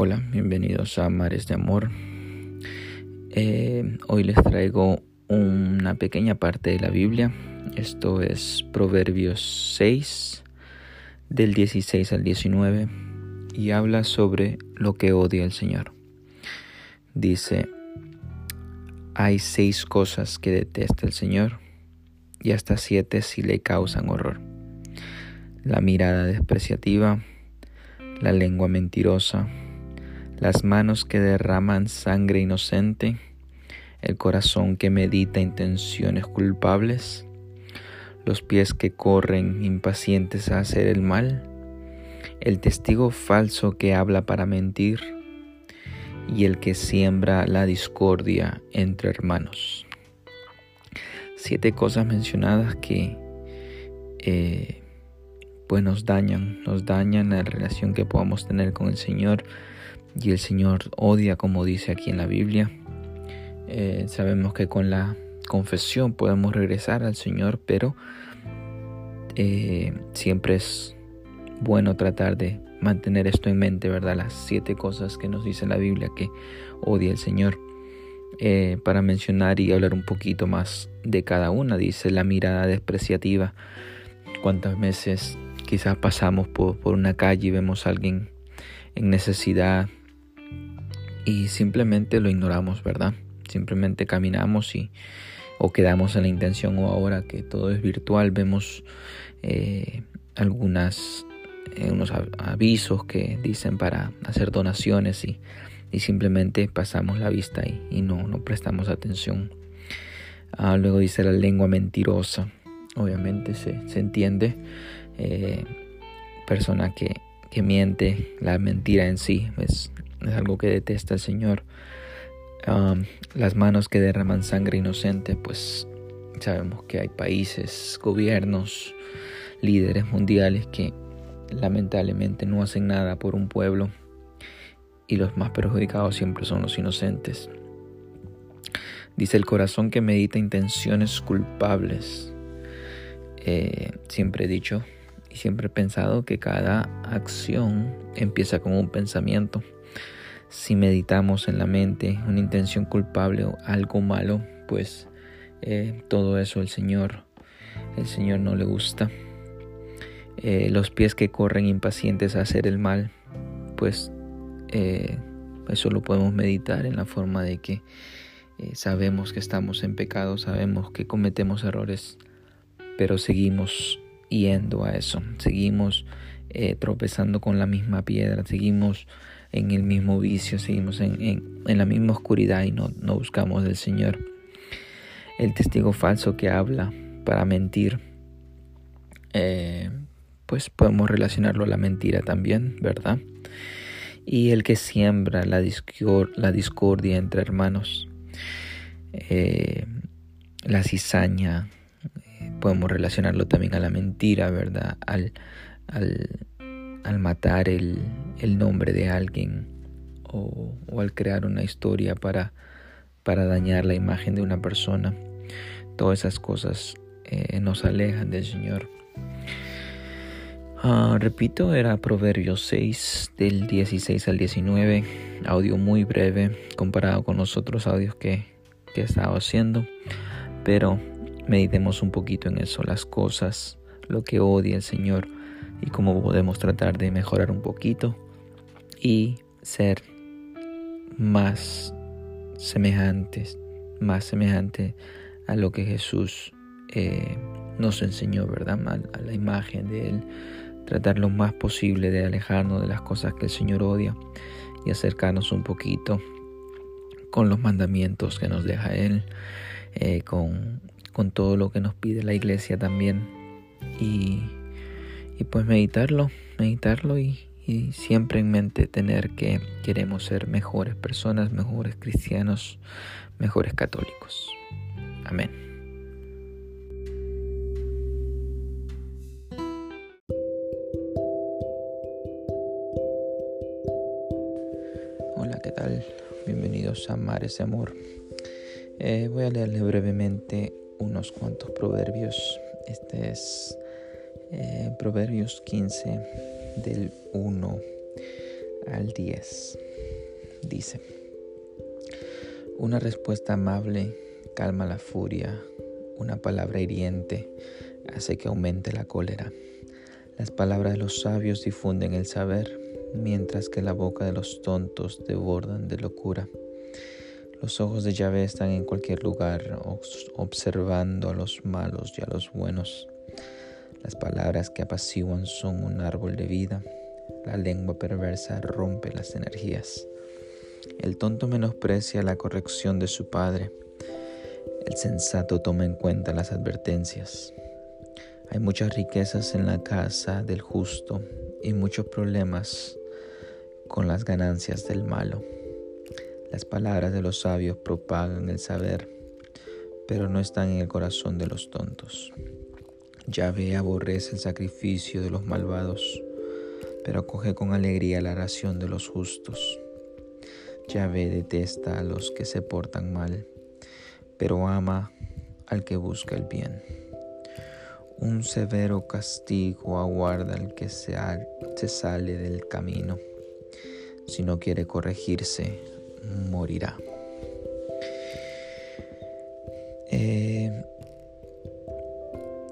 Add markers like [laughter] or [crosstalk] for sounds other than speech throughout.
Hola, bienvenidos a Mares de Amor. Eh, hoy les traigo una pequeña parte de la Biblia. Esto es Proverbios 6, del 16 al 19, y habla sobre lo que odia el Señor. Dice, hay seis cosas que detesta el Señor, y hasta siete si le causan horror. La mirada despreciativa, la lengua mentirosa, las manos que derraman sangre inocente, el corazón que medita intenciones culpables, los pies que corren impacientes a hacer el mal, el testigo falso que habla para mentir y el que siembra la discordia entre hermanos. Siete cosas mencionadas que eh, pues nos dañan, nos dañan la relación que podamos tener con el Señor y el Señor odia como dice aquí en la Biblia. Eh, sabemos que con la confesión podemos regresar al Señor, pero eh, siempre es bueno tratar de mantener esto en mente, ¿verdad? Las siete cosas que nos dice la Biblia que odia el Señor. Eh, para mencionar y hablar un poquito más de cada una, dice la mirada despreciativa. ¿Cuántas veces quizás pasamos por, por una calle y vemos a alguien en necesidad y simplemente lo ignoramos, ¿verdad? Simplemente caminamos y o quedamos en la intención o ahora que todo es virtual vemos eh, eh, avisos que dicen para hacer donaciones y, y simplemente pasamos la vista y, y no, no prestamos atención. Ah, luego dice la lengua mentirosa. Obviamente se, se entiende. Eh, persona que, que miente, la mentira en sí es es algo que detesta el Señor. las manos que derraman sangre inocente, pues sabemos que hay países, gobiernos, líderes mundiales que lamentablemente no hacen nada por un pueblo y los más perjudicados siempre son los inocentes. Dice el corazón que medita intenciones culpables. Eh, siempre he dicho y siempre he pensado que cada acción empieza con un pensamiento si meditamos en la mente una intención culpable o algo malo, pues eh, todo eso el Señor, el Señor no le gusta. Eh, los pies que corren impacientes a hacer el mal, pues eh, eso lo podemos meditar en la forma de que sabemos que estamos en pecado, sabemos que cometemos errores, pero seguimos yendo a eso, seguimos tropezando con la misma piedra, seguimos en el mismo vicio, seguimos en, la misma oscuridad y no, no buscamos del Señor. El testigo falso que habla para mentir, eh, pues podemos relacionarlo a la mentira también, ¿verdad? Y el que siembra la, la discordia entre hermanos, eh, la cizaña, eh, podemos relacionarlo también a la mentira, ¿verdad? Al, al matar el, nombre de alguien o, al crear una historia para, para dañar la imagen de una persona. Todas esas cosas eh, nos alejan del Señor. Ah, repito, era Proverbios 6 del 16 al 19, audio muy breve comparado con los otros audios que, que he estado haciendo, pero meditemos un poquito en eso, las cosas, lo que odia el Señor y cómo podemos tratar de mejorar un poquito y ser más semejantes, más semejante a lo que Jesús eh, nos enseñó, ¿verdad? A, la imagen de Él, tratar lo más posible de alejarnos de las cosas que el Señor odia y acercarnos un poquito con los mandamientos que nos deja Él, eh, con, con todo lo que nos pide la iglesia también y y pues meditarlo, meditarlo y, siempre en mente tener que queremos ser mejores personas, mejores cristianos, mejores católicos. Amén. Hola, ¿qué tal? Bienvenidos a Mares de Amor. Eh, voy a leerles brevemente unos cuantos proverbios. Este es eh, Proverbios 15 del 1 al 10. Dice, una respuesta amable calma la furia, una palabra hiriente hace que aumente la cólera. Las palabras de los sabios difunden el saber, mientras que la boca de los tontos debordan de locura. Los ojos de Yahvé están en cualquier lugar, observando a los malos y a los buenos. Las palabras que apaciguan son un árbol de vida. La lengua perversa rompe las energías. El tonto menosprecia la corrección de su padre. El sensato toma en cuenta las advertencias. Hay muchas riquezas en la casa del justo y muchos problemas con las ganancias del malo. Las palabras de los sabios propagan el saber, pero no están en el corazón de los tontos. Yahvé aborrece el sacrificio de los malvados, pero coge con alegría la ración de los justos. Yahvé detesta a los que se portan mal, pero ama al que busca el bien. Un severo castigo aguarda al que se, sale del camino. Si no quiere corregirse, morirá. Eh,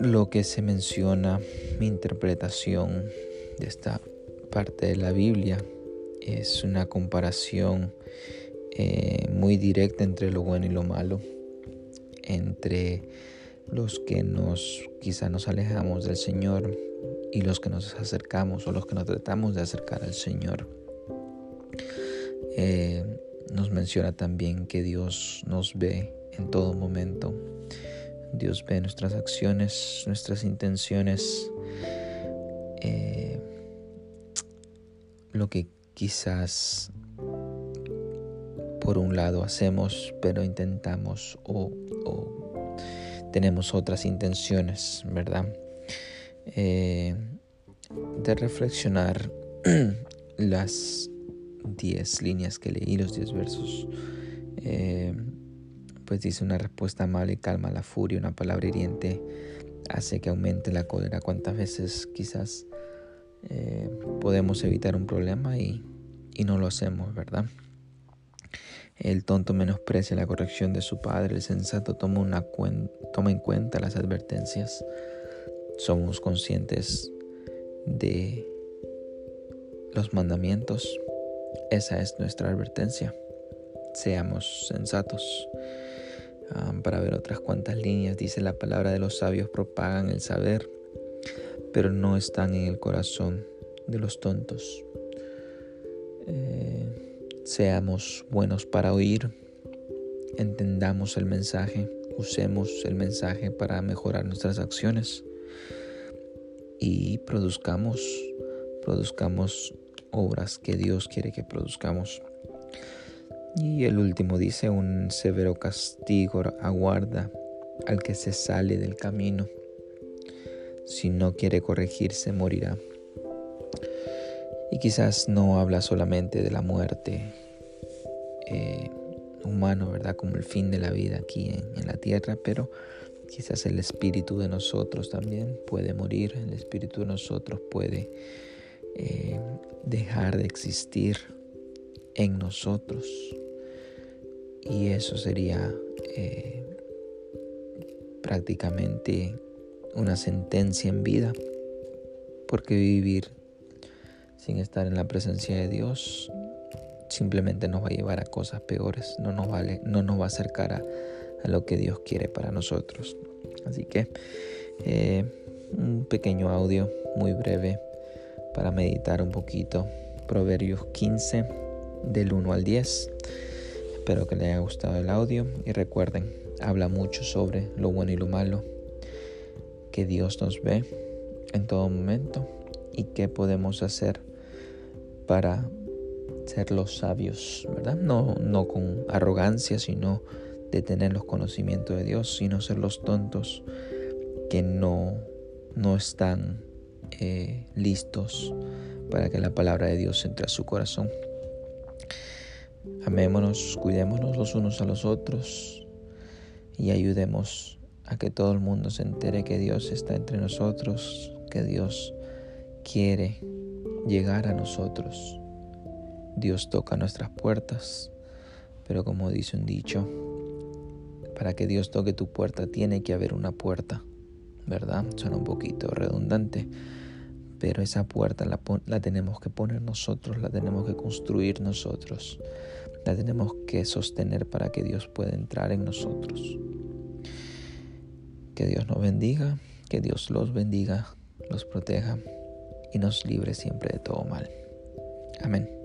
lo que se menciona, mi interpretación de esta parte de la Biblia es una comparación eh, muy directa entre lo bueno y lo malo, entre los que nos quizá nos alejamos del Señor y los que nos acercamos o los que nos tratamos de acercar al Señor. Eh, nos menciona también que Dios nos ve en todo momento. Dios ve nuestras acciones, nuestras intenciones, eh, lo que quizás por un lado hacemos, pero intentamos o, tenemos otras intenciones, ¿verdad? Eh, de reflexionar [clears throat] las 10 líneas que leí, los 10 versos, eh, pues dice una respuesta amable calma la furia, una palabra hiriente hace que aumente la cólera. ¿Cuántas veces quizás eh, podemos evitar un problema y, y no lo hacemos, verdad? El tonto menosprecia la corrección de su padre, el sensato toma, una toma en cuenta las advertencias. Somos conscientes de los mandamientos, esa es nuestra advertencia. Seamos sensatos. Para ver otras cuantas líneas, dice la palabra de los sabios propagan el saber, pero no están en el corazón de los tontos. Eh, seamos buenos para oír, entendamos el mensaje, usemos el mensaje para mejorar nuestras acciones y produzcamos, produzcamos obras que Dios quiere que produzcamos. Y el último dice, un severo castigo aguarda al que se sale del camino. Si no quiere corregirse, morirá. Y quizás no habla solamente de la muerte eh, humano, ¿verdad? Como el fin de la vida aquí en, en la tierra, pero quizás el espíritu de nosotros también puede morir, el espíritu de nosotros puede eh, dejar de existir en nosotros. Y eso sería eh, prácticamente una sentencia en vida, porque vivir sin estar en la presencia de Dios simplemente nos va a llevar a cosas peores, no nos, vale, no nos va a acercar a, lo que Dios quiere para nosotros. Así que eh, un pequeño audio muy breve para meditar un poquito. Proverbios 15 del 1 al 10. Espero que les haya gustado el audio y recuerden, habla mucho sobre lo bueno y lo malo, que Dios nos ve en todo momento y qué podemos hacer para ser los sabios, ¿verdad? No, no con arrogancia, sino de tener los conocimientos de Dios, sino ser los tontos que no, no están eh, listos para que la palabra de Dios entre a su corazón. Amémonos, cuidémonos los unos a los otros y ayudemos a que todo el mundo se entere que Dios está entre nosotros, que Dios quiere llegar a nosotros Dios toca nuestras puertas, pero como dice un dicho, para que Dios toque tu puerta tiene que haber una puerta, ¿verdad? Suena un poquito redundante, pero esa puerta la, tenemos que poner nosotros, la tenemos que construir nosotros, la tenemos que sostener para que Dios pueda entrar en nosotros. Que Dios nos bendiga, que Dios los bendiga, los proteja y nos libre siempre de todo mal. Amén.